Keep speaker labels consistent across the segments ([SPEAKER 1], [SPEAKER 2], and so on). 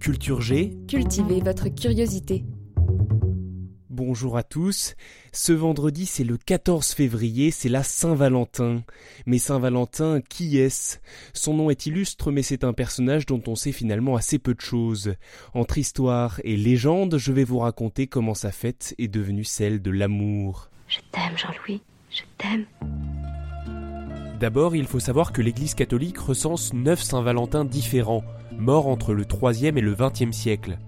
[SPEAKER 1] Culture G,
[SPEAKER 2] Cultivez votre curiosité.
[SPEAKER 1] bonjour à tous. Ce vendredi, c'est le 14 février, c'est la Saint-Valentin. Mais Saint-Valentin, qui est-ce? Son nom est illustre, mais c'est un personnage dont on sait finalement assez peu de choses. Entre histoire et légende, je vais vous raconter comment sa fête est devenue celle de l'amour.
[SPEAKER 3] Je t'aime, Jean-Louis, je t'aime.
[SPEAKER 1] D'abord, il faut savoir que l'Église catholique recense neuf Saint-Valentin différents, morts entre le 3e et le 20e siècle.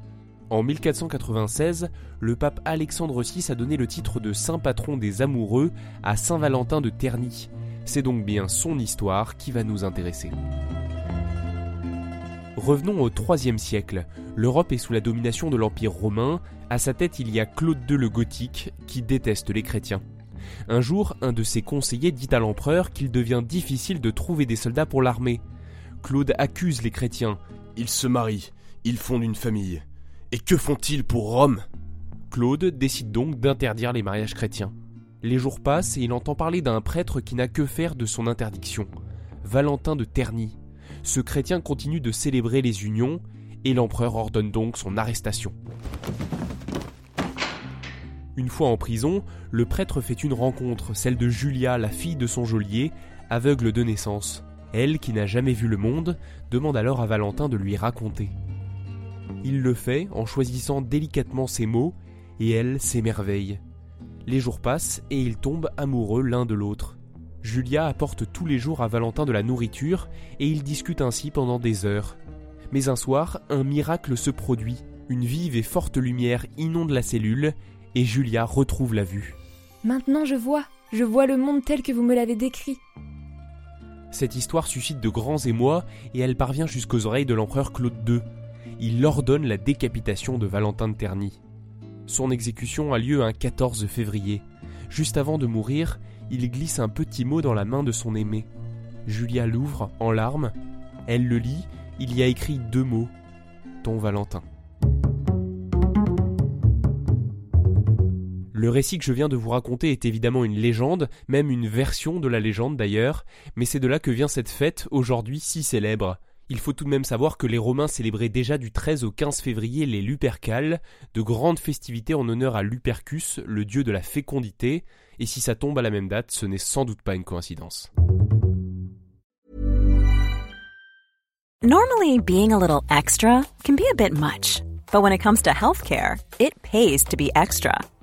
[SPEAKER 1] En 1496, le pape Alexandre VI a donné le titre de saint patron des amoureux à Saint Valentin de Terni. C'est donc bien son histoire qui va nous intéresser. Revenons au IIIe siècle. L'Europe est sous la domination de l'Empire romain. À sa tête, il y a Claude II le Gothique, qui déteste les chrétiens. Un jour, un de ses conseillers dit à l'empereur qu'il devient difficile de trouver des soldats pour l'armée. Claude accuse les chrétiens.
[SPEAKER 4] Ils se marient, ils fondent une famille. Et que font-ils pour Rome?
[SPEAKER 1] Claude décide donc d'interdire les mariages chrétiens. Les jours passent et il entend parler d'un prêtre qui n'a que faire de son interdiction, Valentin de Terni. Ce chrétien continue de célébrer les unions et l'empereur ordonne donc son arrestation. Une fois en prison, le prêtre fait une rencontre, celle de Julia, la fille de son geôlier, aveugle de naissance. Elle, qui n'a jamais vu le monde, demande alors à Valentin de lui raconter. Il le fait en choisissant délicatement ses mots, et elle s'émerveille. Les jours passent et ils tombent amoureux l'un de l'autre. Julia apporte tous les jours à Valentin de la nourriture et ils discutent ainsi pendant des heures. Mais un soir, un miracle se produit. Une vive et forte lumière inonde la cellule et Julia retrouve la vue.
[SPEAKER 2] Maintenant je vois, je vois le monde tel que vous me l'avez décrit.
[SPEAKER 1] Cette histoire suscite de grands émois et elle parvient jusqu'aux oreilles de l'empereur Claude II. Il ordonne la décapitation de Valentin de Terny. Son exécution a lieu un 14 février. Juste avant de mourir, il glisse un petit mot dans la main de son aimé. Julia l'ouvre en larmes. Elle le lit. Il y a écrit deux mots. Ton Valentin. Le récit que je viens de vous raconter est évidemment une légende, même une version de la légende d'ailleurs, mais c'est de là que vient cette fête aujourd'hui si célèbre. Il faut tout de même savoir que les Romains célébraient déjà du 13 au 15 février les Lupercales, de grandes festivités en honneur à Lupercus, le dieu de la fécondité, et si ça tombe à la même date, ce n'est sans doute pas une coïncidence.
[SPEAKER 5] Normally, being a little extra can be a bit much, but when it comes to healthcare, it pays to be extra.